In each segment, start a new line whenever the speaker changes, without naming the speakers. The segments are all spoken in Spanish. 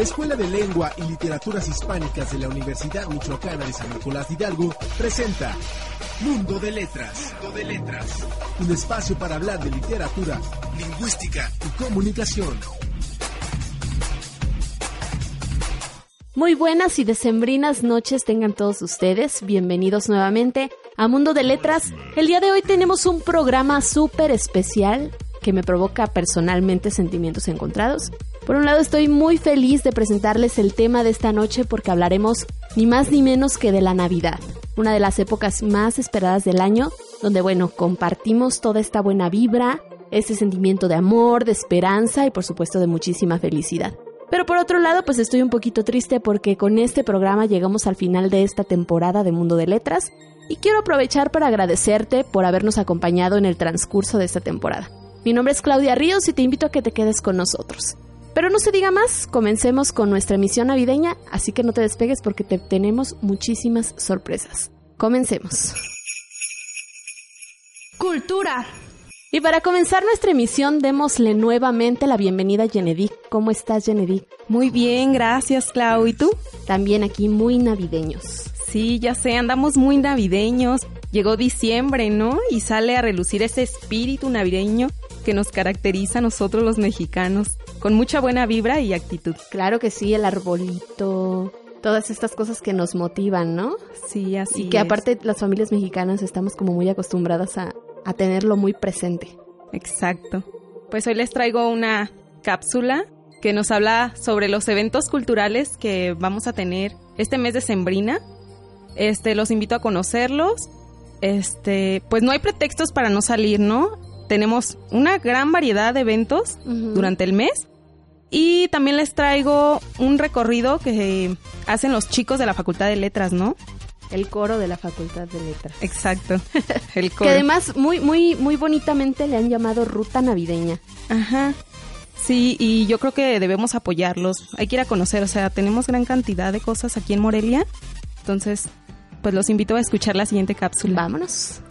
La Escuela de Lengua y Literaturas Hispánicas de la Universidad Michoacana de San Nicolás Hidalgo presenta Mundo de Letras. Mundo de Letras. Un espacio para hablar de literatura, lingüística y comunicación.
Muy buenas y decembrinas noches tengan todos ustedes. Bienvenidos nuevamente a Mundo de Letras. El día de hoy tenemos un programa súper especial que me provoca personalmente sentimientos encontrados. Por un lado estoy muy feliz de presentarles el tema de esta noche porque hablaremos ni más ni menos que de la Navidad, una de las épocas más esperadas del año, donde bueno, compartimos toda esta buena vibra, ese sentimiento de amor, de esperanza y por supuesto de muchísima felicidad. Pero por otro lado, pues estoy un poquito triste porque con este programa llegamos al final de esta temporada de Mundo de Letras y quiero aprovechar para agradecerte por habernos acompañado en el transcurso de esta temporada. Mi nombre es Claudia Ríos y te invito a que te quedes con nosotros. Pero no se diga más, comencemos con nuestra emisión navideña, así que no te despegues porque te tenemos muchísimas sorpresas. Comencemos.
Cultura.
Y para comenzar nuestra emisión, démosle nuevamente la bienvenida a Genedic. ¿Cómo estás, Genedic?
Muy bien, gracias, Clau. ¿Y tú?
También aquí muy navideños.
Sí, ya sé, andamos muy navideños. Llegó diciembre, ¿no? Y sale a relucir ese espíritu navideño que nos caracteriza a nosotros los mexicanos, con mucha buena vibra y actitud.
Claro que sí, el arbolito, todas estas cosas que nos motivan, ¿no?
Sí, así.
Y que aparte las familias mexicanas estamos como muy acostumbradas a, a tenerlo muy presente.
Exacto. Pues hoy les traigo una cápsula que nos habla sobre los eventos culturales que vamos a tener este mes de Sembrina. Este, los invito a conocerlos. Este, pues no hay pretextos para no salir, ¿no? Tenemos una gran variedad de eventos durante el mes. Y también les traigo un recorrido que hacen los chicos de la Facultad de Letras, ¿no?
El coro de la Facultad de Letras.
Exacto.
El coro. Que además muy, muy, muy bonitamente le han llamado Ruta Navideña.
Ajá. Sí, y yo creo que debemos apoyarlos. Hay que ir a conocer, o sea, tenemos gran cantidad de cosas aquí en Morelia. Entonces, pues los invito a escuchar la siguiente cápsula.
Vámonos.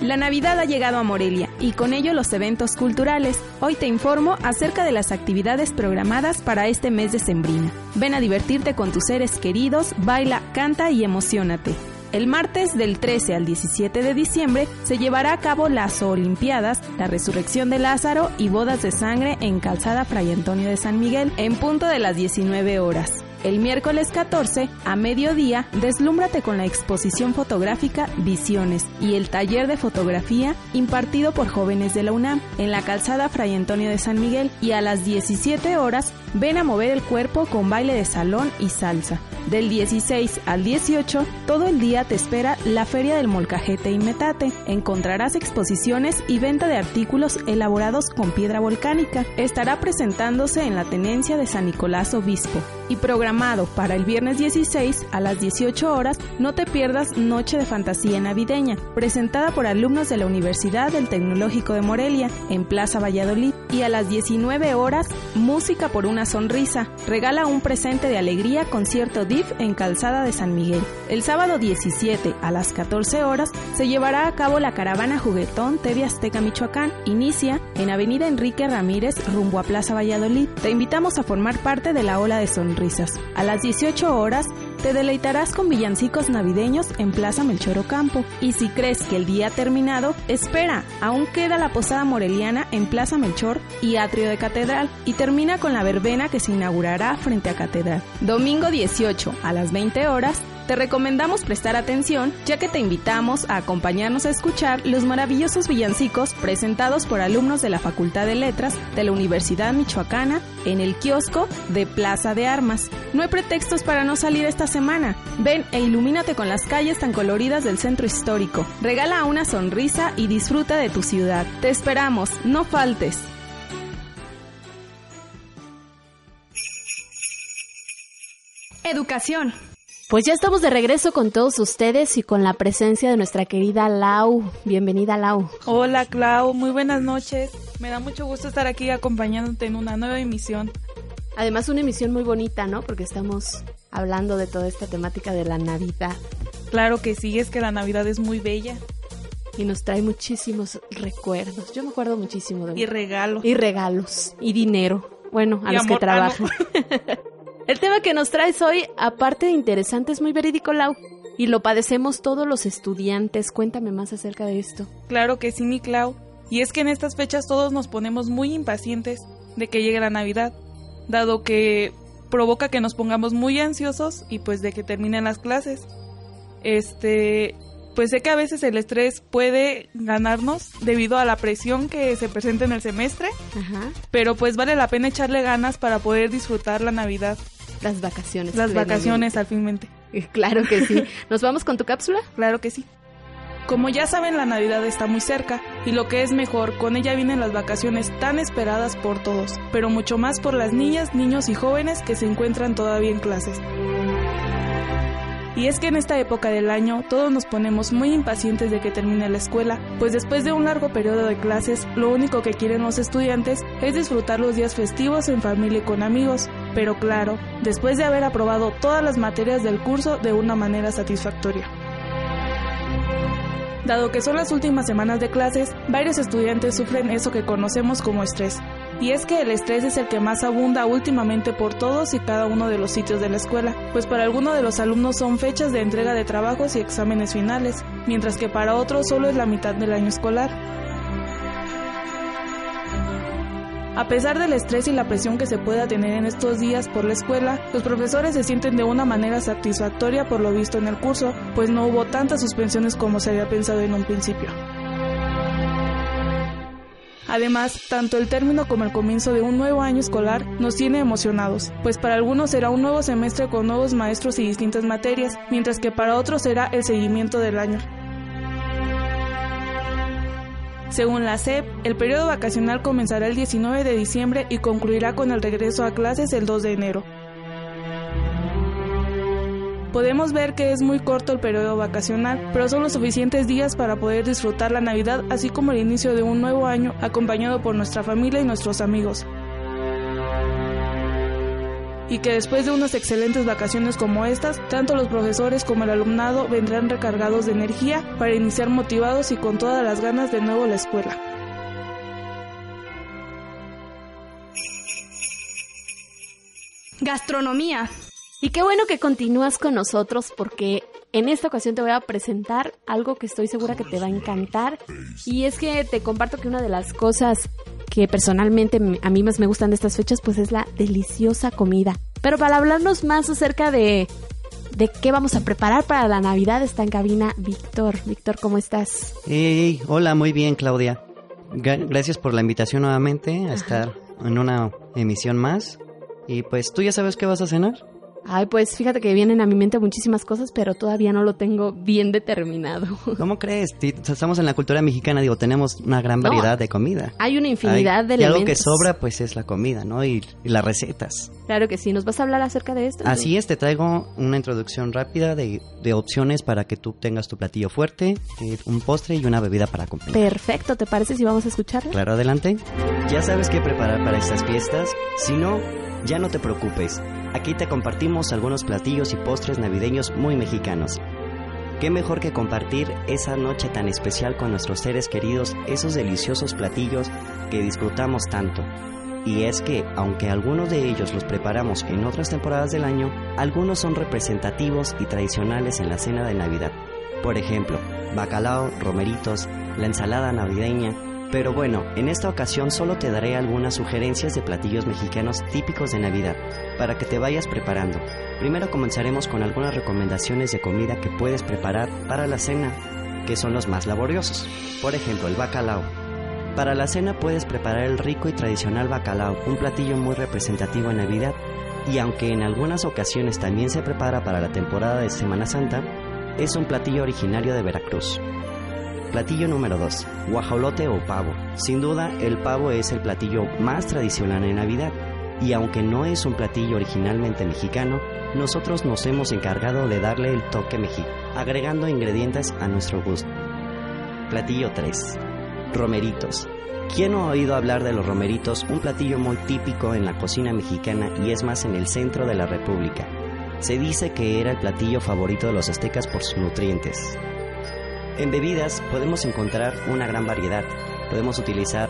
La Navidad ha llegado a Morelia y con ello los eventos culturales. Hoy te informo acerca de las actividades programadas para este mes de Sembrina. Ven a divertirte con tus seres queridos, baila, canta y emocionate. El martes del 13 al 17 de diciembre se llevará a cabo las Olimpiadas, la Resurrección de Lázaro y Bodas de Sangre en Calzada Fray Antonio de San Miguel en punto de las 19 horas. El miércoles 14, a mediodía, deslúmbrate con la exposición fotográfica Visiones y el taller de fotografía impartido por jóvenes de la UNAM en la calzada Fray Antonio de San Miguel y a las 17 horas ven a mover el cuerpo con baile de salón y salsa. Del 16 al 18, todo el día te espera la Feria del Molcajete y Metate. Encontrarás exposiciones y venta de artículos elaborados con piedra volcánica. Estará presentándose en la tenencia de San Nicolás Obispo y programado para el viernes 16 a las 18 horas, no te pierdas Noche de Fantasía Navideña, presentada por alumnos de la Universidad del Tecnológico de Morelia en Plaza Valladolid. Y a las 19 horas, Música por una Sonrisa. Regala un presente de alegría concierto DIF en Calzada de San Miguel. El sábado 17 a las 14 horas se llevará a cabo la caravana juguetón TV Azteca Michoacán. Inicia en Avenida Enrique Ramírez rumbo a Plaza Valladolid. Te invitamos a formar parte de la ola de sonrisas risas. A las 18 horas te deleitarás con villancicos navideños en Plaza Melchor Ocampo. Y si crees que el día ha terminado, espera, aún queda la posada moreliana en Plaza Melchor y Atrio de Catedral y termina con la verbena que se inaugurará frente a Catedral. Domingo 18 a las 20 horas te recomendamos prestar atención ya que te invitamos a acompañarnos a escuchar los maravillosos villancicos presentados por alumnos de la Facultad de Letras de la Universidad Michoacana en el kiosco de Plaza de Armas. No hay pretextos para no salir esta semana. Ven e ilumínate con las calles tan coloridas del centro histórico. Regala una sonrisa y disfruta de tu ciudad. Te esperamos, no faltes. Educación.
Pues ya estamos de regreso con todos ustedes y con la presencia de nuestra querida Lau. Bienvenida, Lau.
Hola, Clau. Muy buenas noches. Me da mucho gusto estar aquí acompañándote en una nueva emisión.
Además, una emisión muy bonita, ¿no? Porque estamos hablando de toda esta temática de la Navidad.
Claro que sí, es que la Navidad es muy bella.
Y nos trae muchísimos recuerdos. Yo me acuerdo muchísimo de...
Y regalos.
Y regalos. Y dinero. Bueno, a los que trabajan. El tema que nos traes hoy, aparte de interesante, es muy verídico, Lau. Y lo padecemos todos los estudiantes. Cuéntame más acerca de esto.
Claro que sí, mi Clau. Y es que en estas fechas todos nos ponemos muy impacientes de que llegue la Navidad, dado que provoca que nos pongamos muy ansiosos y pues de que terminen las clases. Este, pues sé que a veces el estrés puede ganarnos debido a la presión que se presenta en el semestre,
Ajá.
pero pues vale la pena echarle ganas para poder disfrutar la Navidad,
Las vacaciones.
las vacaciones al finmente.
Claro que sí. ¿Nos vamos con tu cápsula?
Claro que sí. Como ya saben, la Navidad está muy cerca y lo que es mejor, con ella vienen las vacaciones tan esperadas por todos, pero mucho más por las niñas, niños y jóvenes que se encuentran todavía en clases. Y es que en esta época del año todos nos ponemos muy impacientes de que termine la escuela, pues después de un largo periodo de clases, lo único que quieren los estudiantes es disfrutar los días festivos en familia y con amigos, pero claro, después de haber aprobado todas las materias del curso de una manera satisfactoria. Dado que son las últimas semanas de clases, varios estudiantes sufren eso que conocemos como estrés. Y es que el estrés es el que más abunda últimamente por todos y cada uno de los sitios de la escuela, pues para algunos de los alumnos son fechas de entrega de trabajos y exámenes finales, mientras que para otros solo es la mitad del año escolar. A pesar del estrés y la presión que se pueda tener en estos días por la escuela, los profesores se sienten de una manera satisfactoria por lo visto en el curso, pues no hubo tantas suspensiones como se había pensado en un principio. Además, tanto el término como el comienzo de un nuevo año escolar nos tiene emocionados, pues para algunos será un nuevo semestre con nuevos maestros y distintas materias, mientras que para otros será el seguimiento del año. Según la SEP, el periodo vacacional comenzará el 19 de diciembre y concluirá con el regreso a clases el 2 de enero. Podemos ver que es muy corto el periodo vacacional, pero son los suficientes días para poder disfrutar la Navidad, así como el inicio de un nuevo año acompañado por nuestra familia y nuestros amigos. Y que después de unas excelentes vacaciones como estas, tanto los profesores como el alumnado vendrán recargados de energía para iniciar motivados y con todas las ganas de nuevo la escuela.
Gastronomía.
Y qué bueno que continúas con nosotros porque en esta ocasión te voy a presentar algo que estoy segura que te va a encantar. Y es que te comparto que una de las cosas que personalmente me- a mí más me gustan de estas fechas pues es la deliciosa comida. Pero para hablarnos más acerca de, de qué vamos a preparar para la Navidad está en cabina Víctor. Víctor, ¿cómo estás?
Hey, hola, muy bien, Claudia. Gra- Gracias por la invitación nuevamente a estar en una emisión más. Y pues, ¿tú ya sabes qué vas a cenar?
Ay, pues fíjate que vienen a mi mente muchísimas cosas, pero todavía no lo tengo bien determinado.
¿Cómo crees? Estamos en la cultura mexicana, digo, tenemos una gran
No,
variedad de comida.
Hay una infinidad
Hay-
de
y algo que
elementos.
sobra, pues, es la comida, ¿no? Y, y las recetas.
Claro que sí, ¿nos vas a hablar acerca de esto?
Así es, te traigo una introducción rápida de, de opciones para que tú tengas tu platillo fuerte, eh, un postre y una bebida para acompañar.
Perfecto, ¿te parece si vamos a escucharlo?
Claro, adelante.
¿Ya sabes qué preparar para estas fiestas? Si no, ya no te preocupes. Aquí te compartimos algunos platillos y postres navideños muy mexicanos. ¿Qué mejor que compartir esa noche tan especial con nuestros seres queridos esos deliciosos platillos que disfrutamos tanto? Y es que, aunque algunos de ellos los preparamos en otras temporadas del año, algunos son representativos y tradicionales en la cena de Navidad. Por ejemplo, bacalao, romeritos, la ensalada navideña, pero bueno, en esta ocasión solo te daré algunas sugerencias de platillos mexicanos típicos de Navidad, para que te vayas preparando. Primero comenzaremos con algunas recomendaciones de comida que puedes preparar para la cena, que son los más laboriosos. Por ejemplo, el bacalao. Para la cena puedes preparar el rico y tradicional bacalao, un platillo muy representativo en Navidad, y aunque en algunas ocasiones también se prepara para la temporada de Semana Santa, es un platillo originario de Veracruz. Platillo número 2. Guajolote o pavo. Sin duda, el pavo es el platillo más tradicional en Navidad. Y aunque no es un platillo originalmente mexicano, nosotros nos hemos encargado de darle el toque mexicano, agregando ingredientes a nuestro gusto. Platillo 3. Romeritos. ¿Quién no ha oído hablar de los romeritos? Un platillo muy típico en la cocina mexicana y es más en el centro de la República. Se dice que era el platillo favorito de los aztecas por sus nutrientes. En bebidas podemos encontrar una gran variedad. Podemos utilizar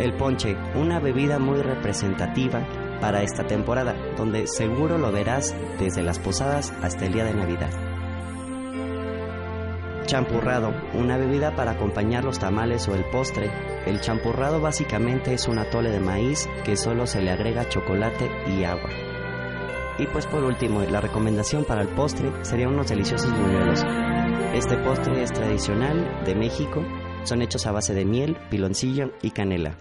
el ponche, una bebida muy representativa para esta temporada, donde seguro lo verás desde las posadas hasta el día de Navidad. Champurrado, una bebida para acompañar los tamales o el postre. El champurrado básicamente es un atole de maíz que solo se le agrega chocolate y agua. Y pues por último, la recomendación para el postre serían unos deliciosos buñuelos. Este postre es tradicional de México, son hechos a base de miel, piloncillo y canela.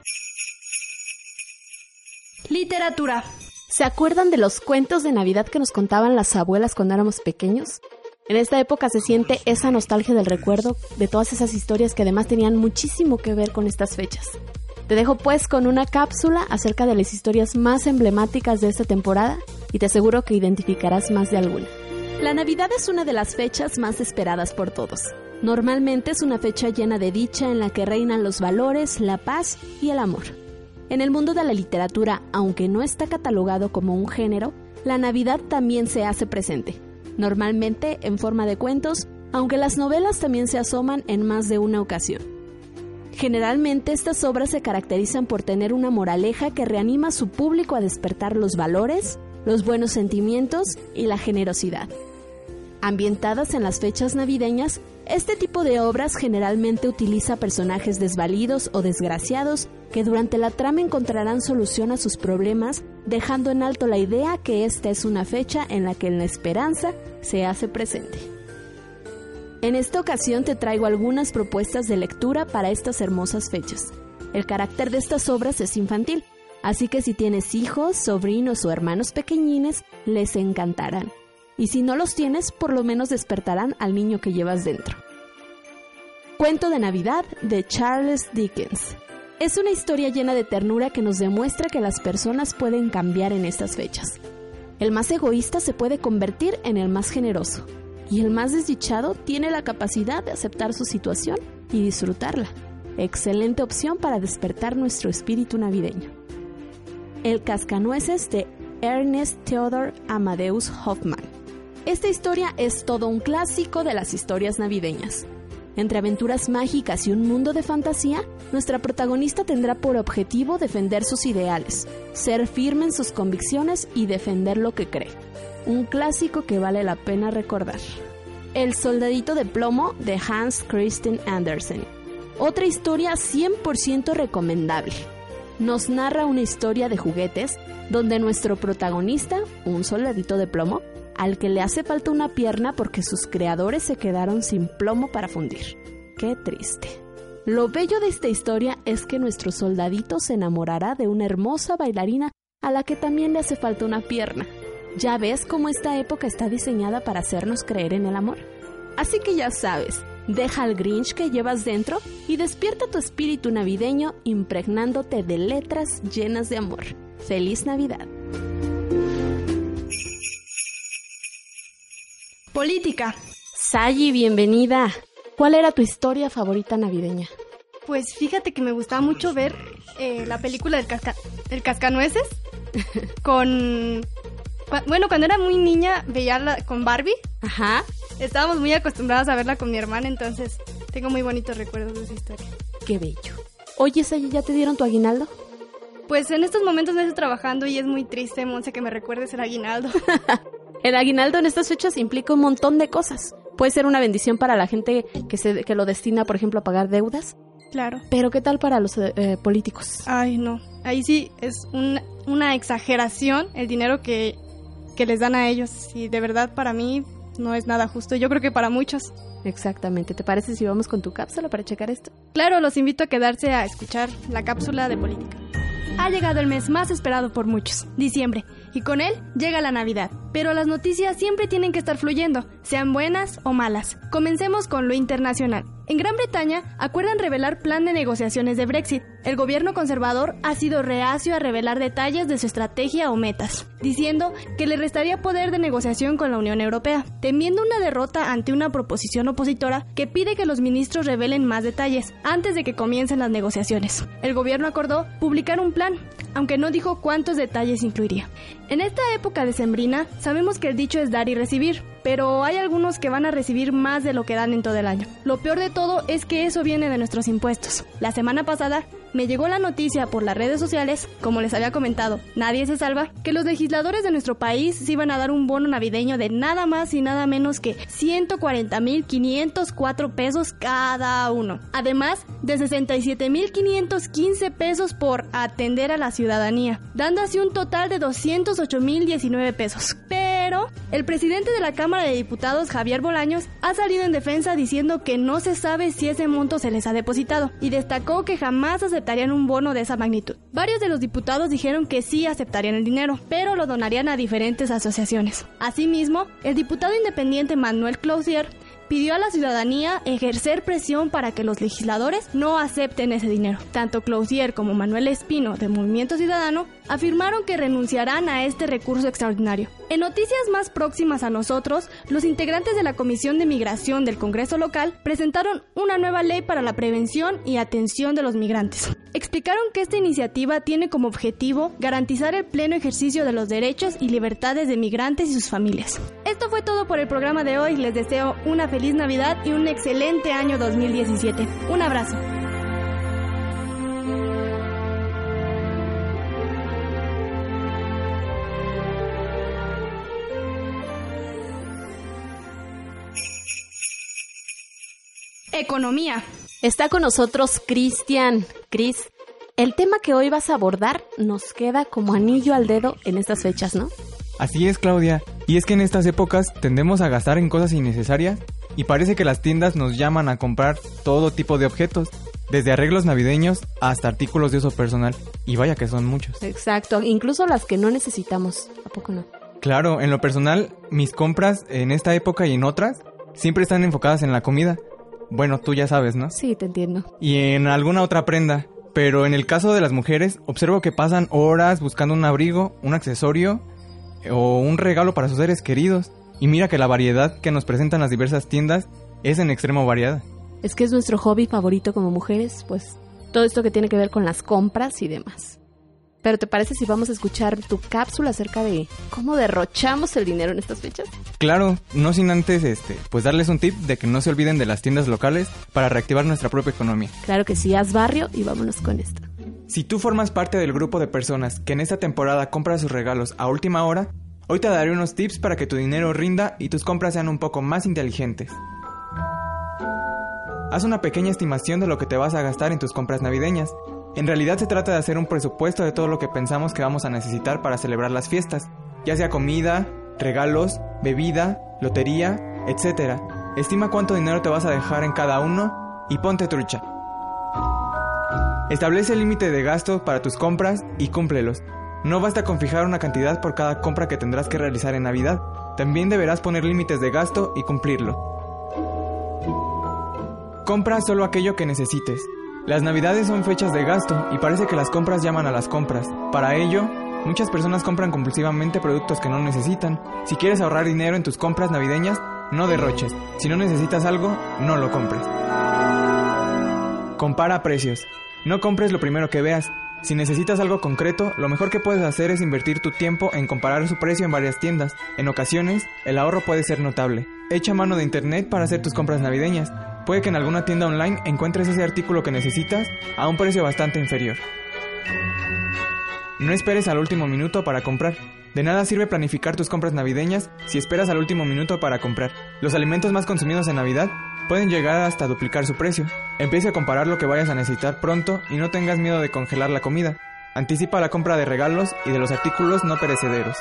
Literatura. ¿Se acuerdan de los cuentos de Navidad que nos contaban las abuelas cuando éramos pequeños? En esta época se siente esa nostalgia del recuerdo de todas esas historias que además tenían muchísimo que ver con estas fechas. Te dejo pues con una cápsula acerca de las historias más emblemáticas de esta temporada y te aseguro que identificarás más de alguna. La Navidad es una de las fechas más esperadas por todos. Normalmente es una fecha llena de dicha en la que reinan los valores, la paz y el amor. En el mundo de la literatura, aunque no está catalogado como un género, la Navidad también se hace presente, normalmente en forma de cuentos, aunque las novelas también se asoman en más de una ocasión. Generalmente estas obras se caracterizan por tener una moraleja que reanima a su público a despertar los valores, los buenos sentimientos y la generosidad. Ambientadas en las fechas navideñas, este tipo de obras generalmente utiliza personajes desvalidos o desgraciados que durante la trama encontrarán solución a sus problemas, dejando en alto la idea que esta es una fecha en la que la esperanza se hace presente. En esta ocasión te traigo algunas propuestas de lectura para estas hermosas fechas. El carácter de estas obras es infantil, así que si tienes hijos, sobrinos o hermanos pequeñines, les encantarán. Y si no los tienes, por lo menos despertarán al niño que llevas dentro. Cuento de Navidad de Charles Dickens. Es una historia llena de ternura que nos demuestra que las personas pueden cambiar en estas fechas. El más egoísta se puede convertir en el más generoso, y el más desdichado tiene la capacidad de aceptar su situación y disfrutarla. Excelente opción para despertar nuestro espíritu navideño. El cascanueces de Ernest Theodor Amadeus Hoffman. Esta historia es todo un clásico de las historias navideñas. Entre aventuras mágicas y un mundo de fantasía, nuestra protagonista tendrá por objetivo defender sus ideales, ser firme en sus convicciones y defender lo que cree. Un clásico que vale la pena recordar. El soldadito de plomo de Hans Christian Andersen. Otra historia 100% recomendable. Nos narra una historia de juguetes donde nuestro protagonista, un soldadito de plomo, al que le hace falta una pierna porque sus creadores se quedaron sin plomo para fundir. Qué triste. Lo bello de esta historia es que nuestro soldadito se enamorará de una hermosa bailarina a la que también le hace falta una pierna. Ya ves cómo esta época está diseñada para hacernos creer en el amor. Así que ya sabes, deja el Grinch que llevas dentro y despierta tu espíritu navideño impregnándote de letras llenas de amor. ¡Feliz Navidad!
Política.
Sayi, bienvenida. ¿Cuál era tu historia favorita navideña?
Pues fíjate que me gustaba mucho ver eh, la película del casca el Cascanueces con... Bueno, cuando era muy niña veía con Barbie.
Ajá.
Estábamos muy acostumbrados a verla con mi hermana, entonces tengo muy bonitos recuerdos de esa historia.
Qué bello. Oye, Sayi, ¿ya te dieron tu aguinaldo?
Pues en estos momentos me estoy trabajando y es muy triste, Monse, que me recuerdes el aguinaldo.
El aguinaldo en estas fechas implica un montón de cosas. Puede ser una bendición para la gente que, se, que lo destina, por ejemplo, a pagar deudas.
Claro.
Pero ¿qué tal para los eh, políticos?
Ay, no. Ahí sí es una exageración el dinero que, que les dan a ellos. Y de verdad para mí no es nada justo. Yo creo que para muchos.
Exactamente. ¿Te parece si vamos con tu cápsula para checar esto?
Claro, los invito a quedarse a escuchar la cápsula de política. Ha llegado el mes más esperado por muchos, diciembre, y con él llega la Navidad. Pero las noticias siempre tienen que estar fluyendo, sean buenas o malas. Comencemos con lo internacional. En Gran Bretaña acuerdan revelar plan de negociaciones de Brexit. El gobierno conservador ha sido reacio a revelar detalles de su estrategia o metas, diciendo que le restaría poder de negociación con la Unión Europea, temiendo una derrota ante una proposición opositora que pide que los ministros revelen más detalles antes de que comiencen las negociaciones. El gobierno acordó publicar un plan, aunque no dijo cuántos detalles incluiría. En esta época decembrina, sabemos que el dicho es dar y recibir, pero hay algunos que van a recibir más de lo que dan en todo el año. Lo peor de todo es que eso viene de nuestros impuestos. La semana pasada me llegó la noticia por las redes sociales, como les había comentado, nadie se salva, que los legisladores de nuestro país se iban a dar un bono navideño de nada más y nada menos que 140.504 pesos cada uno. Además de 67.515 pesos por atender a la ciudadanía, dando así un total de 208.019 pesos. El presidente de la Cámara de Diputados, Javier Bolaños, ha salido en defensa diciendo que no se sabe si ese monto se les ha depositado y destacó que jamás aceptarían un bono de esa magnitud. Varios de los diputados dijeron que sí aceptarían el dinero, pero lo donarían a diferentes asociaciones. Asimismo, el diputado independiente Manuel Clausier pidió a la ciudadanía ejercer presión para que los legisladores no acepten ese dinero. Tanto Clausier como Manuel Espino de Movimiento Ciudadano afirmaron que renunciarán a este recurso extraordinario. En noticias más próximas a nosotros, los integrantes de la Comisión de Migración del Congreso local presentaron una nueva ley para la prevención y atención de los migrantes. Explicaron que esta iniciativa tiene como objetivo garantizar el pleno ejercicio de los derechos y libertades de migrantes y sus familias. Esto fue todo por el programa de hoy. Les deseo una feliz Navidad y un excelente año 2017. Un abrazo. Economía.
Está con nosotros Cristian. Cris, el tema que hoy vas a abordar nos queda como anillo al dedo en estas fechas, ¿no?
Así es, Claudia. Y es que en estas épocas tendemos a gastar en cosas innecesarias y parece que las tiendas nos llaman a comprar todo tipo de objetos, desde arreglos navideños hasta artículos de uso personal. Y vaya que son muchos.
Exacto, incluso las que no necesitamos, ¿a poco no?
Claro, en lo personal, mis compras en esta época y en otras siempre están enfocadas en la comida. Bueno, tú ya sabes, ¿no?
Sí, te entiendo.
Y en alguna otra prenda. Pero en el caso de las mujeres, observo que pasan horas buscando un abrigo, un accesorio o un regalo para sus seres queridos. Y mira que la variedad que nos presentan las diversas tiendas es en extremo variada.
Es que es nuestro hobby favorito como mujeres, pues todo esto que tiene que ver con las compras y demás. Pero ¿te parece si vamos a escuchar tu cápsula acerca de cómo derrochamos el dinero en estas fechas?
Claro, no sin antes este, pues darles un tip de que no se olviden de las tiendas locales para reactivar nuestra propia economía.
Claro que sí, haz barrio y vámonos con esto.
Si tú formas parte del grupo de personas que en esta temporada compra sus regalos a última hora, hoy te daré unos tips para que tu dinero rinda y tus compras sean un poco más inteligentes. Haz una pequeña estimación de lo que te vas a gastar en tus compras navideñas. En realidad se trata de hacer un presupuesto de todo lo que pensamos que vamos a necesitar para celebrar las fiestas, ya sea comida, regalos, bebida, lotería, etc. Estima cuánto dinero te vas a dejar en cada uno y ponte trucha. Establece el límite de gasto para tus compras y cúmplelos. No basta con fijar una cantidad por cada compra que tendrás que realizar en Navidad. También deberás poner límites de gasto y cumplirlo. Compra solo aquello que necesites. Las navidades son fechas de gasto y parece que las compras llaman a las compras. Para ello, muchas personas compran compulsivamente productos que no necesitan. Si quieres ahorrar dinero en tus compras navideñas, no derroches. Si no necesitas algo, no lo compres. Compara precios. No compres lo primero que veas. Si necesitas algo concreto, lo mejor que puedes hacer es invertir tu tiempo en comparar su precio en varias tiendas. En ocasiones, el ahorro puede ser notable. Echa mano de internet para hacer tus compras navideñas. Puede que en alguna tienda online encuentres ese artículo que necesitas a un precio bastante inferior. No esperes al último minuto para comprar. De nada sirve planificar tus compras navideñas si esperas al último minuto para comprar. Los alimentos más consumidos en Navidad pueden llegar hasta duplicar su precio. Empieza a comparar lo que vayas a necesitar pronto y no tengas miedo de congelar la comida. Anticipa la compra de regalos y de los artículos no perecederos.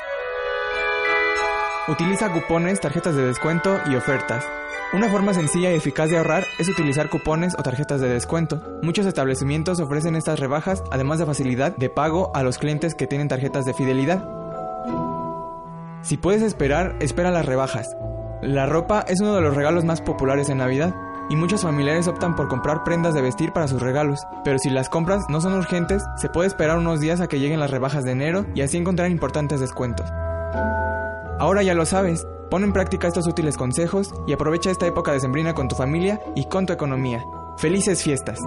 Utiliza cupones, tarjetas de descuento y ofertas. Una forma sencilla y eficaz de ahorrar es utilizar cupones o tarjetas de descuento. Muchos establecimientos ofrecen estas rebajas, además de facilidad de pago a los clientes que tienen tarjetas de fidelidad. Si puedes esperar, espera las rebajas. La ropa es uno de los regalos más populares en Navidad y muchos familiares optan por comprar prendas de vestir para sus regalos, pero si las compras no son urgentes, se puede esperar unos días a que lleguen las rebajas de enero y así encontrar importantes descuentos. Ahora ya lo sabes, pon en práctica estos útiles consejos y aprovecha esta época de sembrina con tu familia y con tu economía. ¡Felices fiestas!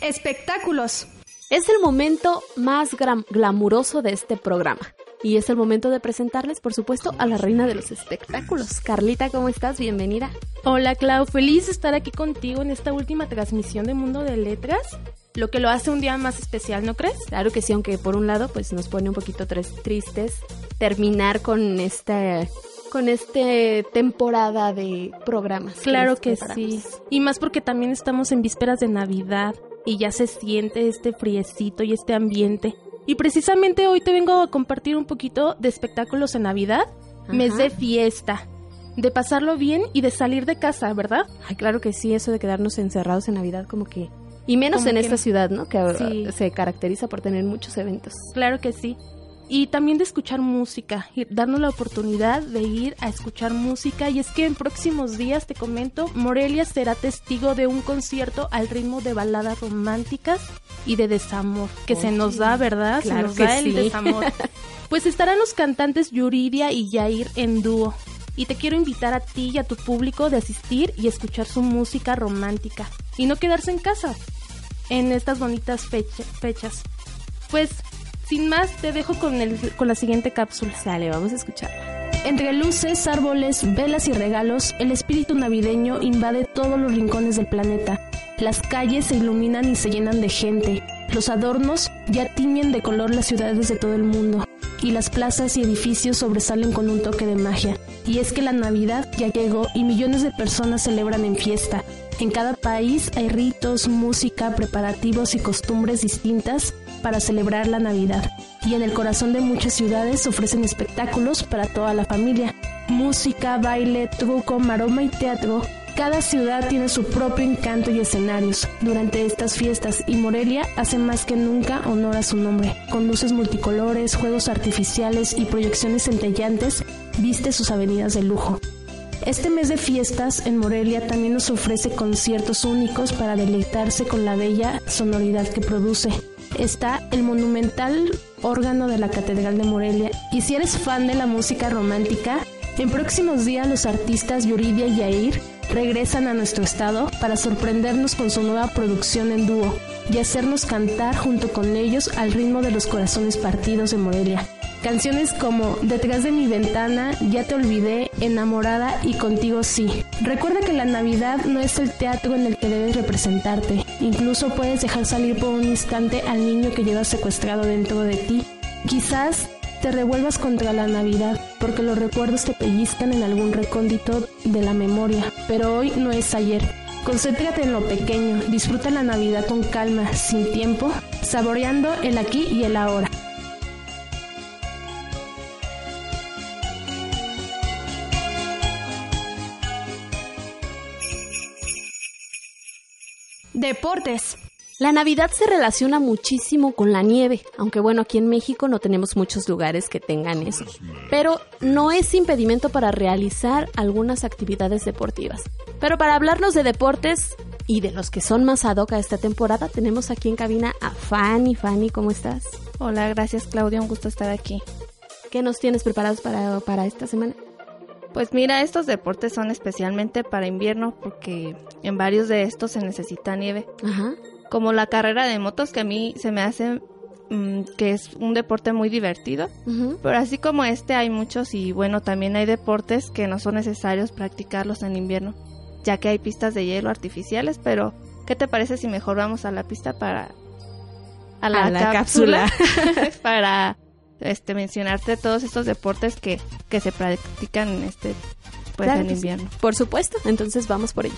Espectáculos.
Es el momento más glamuroso de este programa. y es el momento de presentarles, por supuesto, a la reina de los espectáculos. Carlita, ¿cómo estás? Bienvenida.
Hola Clau, feliz de estar aquí contigo en esta última transmisión de Mundo de Letras, lo que lo hace un día más especial, ¿no crees?
Claro que sí, aunque por un lado pues nos pone un poquito tristes terminar con esta con este temporada de programas.
Claro que, sí. Y más porque también estamos en vísperas de Navidad y ya se siente este friecito y este ambiente. Y precisamente hoy te vengo a compartir un poquito de espectáculos en Navidad, mes de fiesta, de pasarlo bien y de salir de casa, ¿verdad?
Ay, claro que sí, eso de quedarnos encerrados en Navidad como que... Y menos en esta ciudad, ¿no? Que se caracteriza por tener muchos eventos.
Claro que sí y también de escuchar música, y darnos la oportunidad de ir a escuchar música. Y es que en próximos días, te comento, Morelia será testigo de un concierto al ritmo de baladas románticas y de desamor, que se nos da, ¿verdad? se nos da el desamor. pues estarán los cantantes Yuridia y Yair en dúo. Y te quiero invitar a ti y a tu público de asistir y escuchar su música romántica. Y no quedarse en casa en estas bonitas fechas. Pues sin más, te dejo con, el, con la siguiente cápsula.
Sale, vamos a escuchar.
Entre luces, árboles, velas y regalos, el espíritu navideño invade todos los rincones del planeta. Las calles se iluminan y se llenan de gente. Los adornos ya tiñen de color las ciudades de todo el mundo. Y las plazas y edificios sobresalen con un toque de magia. Y es que la Navidad ya llegó y millones de personas celebran en fiesta. En cada país hay ritos, música, preparativos y costumbres distintas para celebrar la Navidad. Y en el corazón de muchas ciudades ofrecen espectáculos para toda la familia. Música, baile, truco, maroma y teatro. Cada ciudad tiene su propio encanto y escenarios durante estas fiestas y Morelia hace más que nunca honor a su nombre. Con luces multicolores, juegos artificiales y proyecciones centellantes, viste sus avenidas de lujo. Este mes de fiestas en Morelia también nos ofrece conciertos únicos para deleitarse con la bella sonoridad que produce está el monumental órgano de la Catedral de Morelia. Y si eres fan de la música romántica, en próximos días los artistas Yuridia y Yair regresan a nuestro estado para sorprendernos con su nueva producción en dúo y hacernos cantar junto con ellos al ritmo de los corazones partidos de Morelia. Canciones como Detrás de mi ventana, Ya te olvidé, Enamorada y Contigo sí. Recuerda que la Navidad no es el teatro en el que debes representarte. Incluso puedes dejar salir por un instante al niño que llevas secuestrado dentro de ti. Quizás te revuelvas contra la Navidad, porque los recuerdos te pellizcan en algún recóndito de la memoria, pero hoy no es ayer. Concéntrate en lo pequeño, disfruta la Navidad con calma, sin tiempo, saboreando el aquí y el ahora.
Deportes. La Navidad se relaciona muchísimo con la nieve, aunque bueno, aquí en México no tenemos muchos lugares que tengan eso. Pero no es impedimento para realizar algunas actividades deportivas. Pero para hablarnos de deportes y de los que son más ad hoc a esta temporada, tenemos aquí en cabina a Fanny. Fanny, ¿cómo estás?
Hola, gracias Claudia, un gusto estar aquí.
¿Qué nos tienes preparados para, para esta semana?
Pues mira, estos deportes son especialmente para invierno porque en varios de estos se necesita nieve. Ajá. Como la carrera de motos que a mí se me hace mm, que es un deporte muy divertido. Pero así como este hay muchos y bueno, también hay deportes que no son necesarios practicarlos en invierno, ya que hay pistas de hielo artificiales, pero ¿qué te parece si mejor vamos a la pista para
a la, cápsula,
para este mencionarte todos estos deportes que, que se practican en este pues en invierno.
Por supuesto, entonces vamos por ello.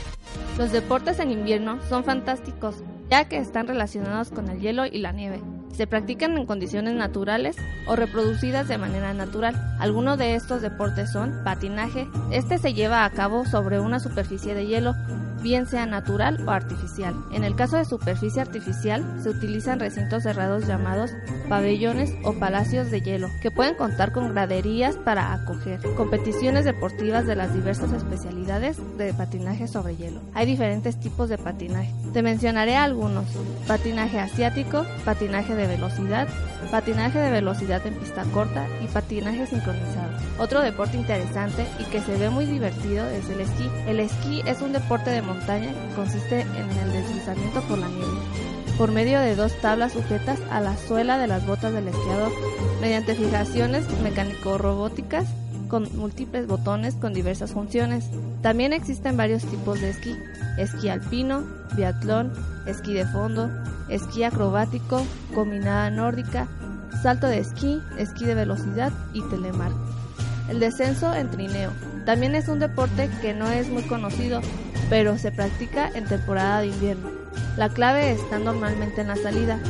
Los deportes en invierno son fantásticos, ya que están relacionados con el hielo y la nieve. Se practican en condiciones naturales o reproducidas de manera natural. Algunos de estos deportes son patinaje. Este se lleva a cabo sobre una superficie de hielo bien sea natural o artificial. En el caso de superficie artificial, se utilizan recintos cerrados llamados pabellones o palacios de hielo, que pueden contar con graderías para acoger competiciones deportivas de las diversas especialidades de patinaje sobre hielo. Hay diferentes tipos de patinaje. Te mencionaré algunos. Patinaje asiático, patinaje de velocidad, patinaje de velocidad en pista corta y patinaje sincronizado. Otro deporte interesante y que se ve muy divertido es el esquí. El esquí es un deporte de montaña que consiste en el deslizamiento por la nieve. por medio de dos tablas sujetas a la suela de las botas del esquiador, mediante fijaciones mecánico-robóticas con múltiples botones con diversas funciones. También existen varios tipos de esquí, esquí alpino, biatlón, esquí de fondo, esquí acrobático, combinada nórdica, salto de esquí, esquí de velocidad y telemark. El descenso en trineo. También es un deporte que no es muy conocido, pero se practica en temporada de invierno. La clave está normalmente en la salida.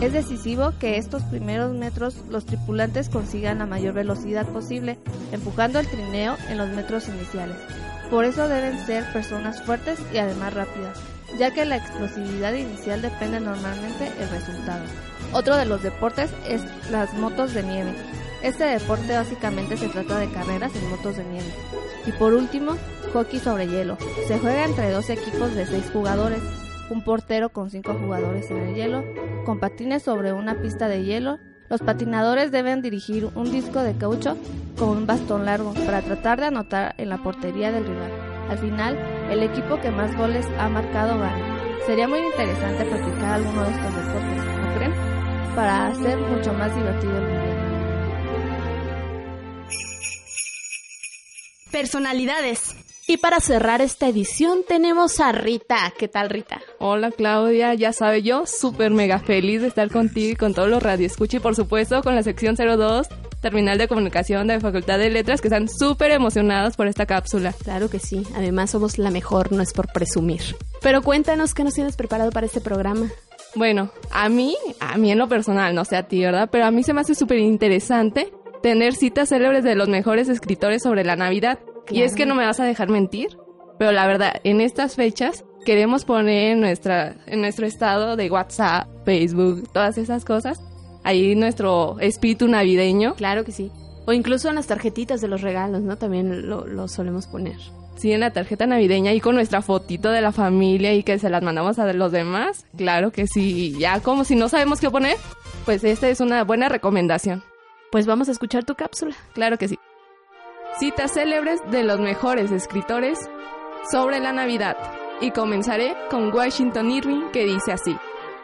Es decisivo que estos primeros metros los tripulantes consigan la mayor velocidad posible, empujando el trineo en los metros iniciales. Por eso deben ser personas fuertes y además rápidas, ya que la explosividad inicial depende normalmente del resultado. Otro de los deportes es las motos de nieve. Este deporte básicamente se trata de carreras en motos de nieve. Y por último, hockey sobre hielo. Se juega entre dos equipos de seis jugadores, un portero con cinco jugadores en el hielo, con patines sobre una pista de hielo. Los patinadores deben dirigir un disco de caucho con un bastón largo para tratar de anotar en la portería del rival. Al final, el equipo que más goles ha marcado gana. Sería muy interesante practicar alguno de estos deportes, ¿no creen? Para hacer mucho más divertido el invierno.
Personalidades.
Y para cerrar esta edición tenemos a Rita. ¿Qué tal, Rita?
Hola, Claudia. Ya sabe, yo súper mega feliz de estar contigo y con todos los radioescucha y por supuesto con la sección 02, Terminal de Comunicación de la Facultad de Letras, que están súper emocionados por esta cápsula.
Claro que sí. Además, somos la mejor, no es por presumir. Pero cuéntanos qué nos tienes preparado para este programa.
Bueno, a mí, a mí en lo personal, no sé a ti, ¿verdad? Pero a mí se me hace súper interesante tener citas célebres de los mejores escritores sobre la Navidad. Y es que no me vas a dejar mentir, pero la verdad, en estas fechas queremos poner en, nuestra, en nuestro estado de WhatsApp, Facebook, todas esas cosas, ahí nuestro espíritu navideño.
Claro que sí. O incluso en las tarjetitas de los regalos, ¿no? También lo, lo solemos poner.
Sí, en la tarjeta navideña y con nuestra fotito de la familia y que se las mandamos a los demás. Claro que sí. Ya como si no sabemos qué poner, pues esta es una buena recomendación.
Pues vamos a escuchar tu cápsula.
Claro que sí. Citas célebres de los mejores escritores sobre la Navidad. Y comenzaré con Washington Irving que dice así.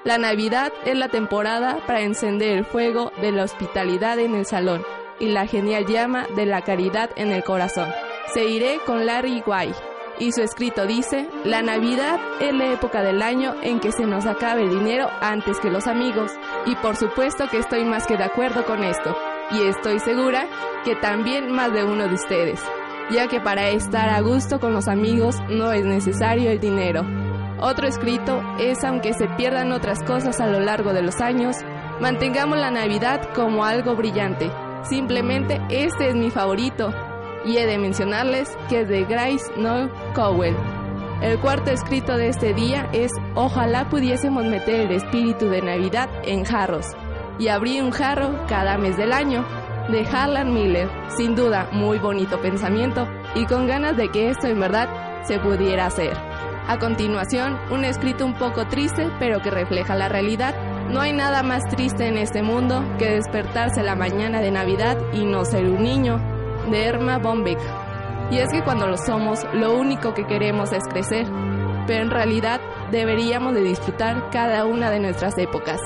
La Navidad es la temporada para encender el fuego de la hospitalidad en el salón y la genial llama de la caridad en el corazón. Seguiré con Larry Guay. Y su escrito dice, la Navidad es la época del año en que se nos acabe el dinero antes que los amigos. Y por supuesto que estoy más que de acuerdo con esto. Y estoy segura que también más de uno de ustedes, ya que para estar a gusto con los amigos no es necesario el dinero. Otro escrito es, aunque se pierdan otras cosas a lo largo de los años, mantengamos la Navidad como algo brillante. Simplemente este es mi favorito, y he de mencionarles que es de Grace No Cowell. El cuarto escrito de este día es Ojalá pudiésemos meter el espíritu de Navidad en jarros y abrir un jarro cada mes del año. De Harlan Miller, sin duda muy bonito pensamiento y con ganas de que esto en verdad se pudiera hacer. A continuación, un escrito un poco triste pero que refleja la realidad. No hay nada más triste en este mundo que despertarse la mañana de Navidad y no ser un niño de Erma Bombeck. Y es que cuando lo somos, lo único que queremos es crecer, pero en realidad deberíamos de disfrutar cada una de nuestras épocas.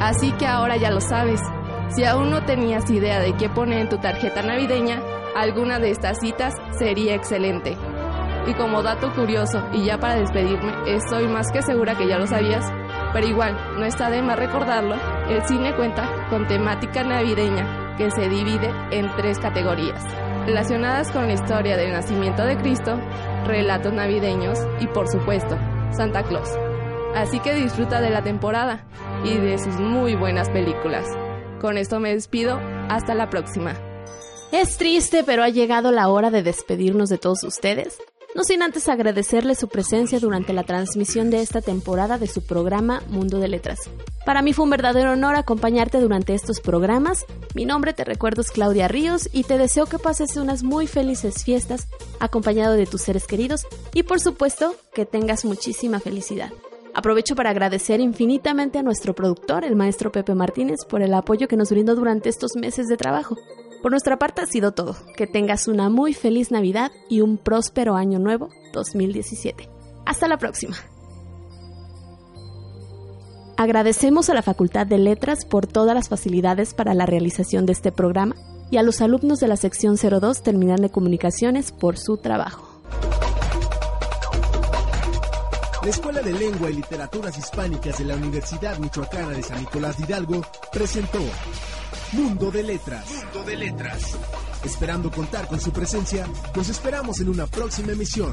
Así que ahora ya lo sabes, si aún no tenías idea de qué poner en tu tarjeta navideña, alguna de estas citas sería excelente. Y como dato curioso, y ya para despedirme, estoy más que segura que ya lo sabías, pero igual, no está de más recordarlo, el cine cuenta con temática navideña que se divide en tres categorías, relacionadas con la historia del nacimiento de Cristo, relatos navideños y por supuesto, Santa Claus. Así que disfruta de la temporada y de sus muy buenas películas. Con esto me despido, hasta la próxima.
Es triste, pero ha llegado la hora de despedirnos de todos ustedes. No sin antes agradecerles su presencia durante la transmisión de esta temporada de su programa Mundo de Letras. Para mí fue un verdadero honor acompañarte durante estos programas. Mi nombre te recuerdo es Claudia Ríos y te deseo que pases unas muy felices fiestas acompañado de tus seres queridos y por supuesto que tengas muchísima felicidad. Aprovecho para agradecer infinitamente a nuestro productor, el maestro Pepe Martínez, por el apoyo que nos brindó durante estos meses de trabajo. Por nuestra parte ha sido todo. Que tengas una muy feliz Navidad y un próspero año nuevo 2017. Hasta la próxima. Agradecemos a la Facultad de Letras por todas las facilidades para la realización de este programa y a los alumnos de la sección 02 Terminal de Comunicaciones por su trabajo.
La Escuela de Lengua y Literaturas Hispánicas de la Universidad Michoacana de San Nicolás de Hidalgo presentó Mundo de Letras. Mundo de Letras. Esperando contar con su presencia, nos esperamos en una próxima emisión.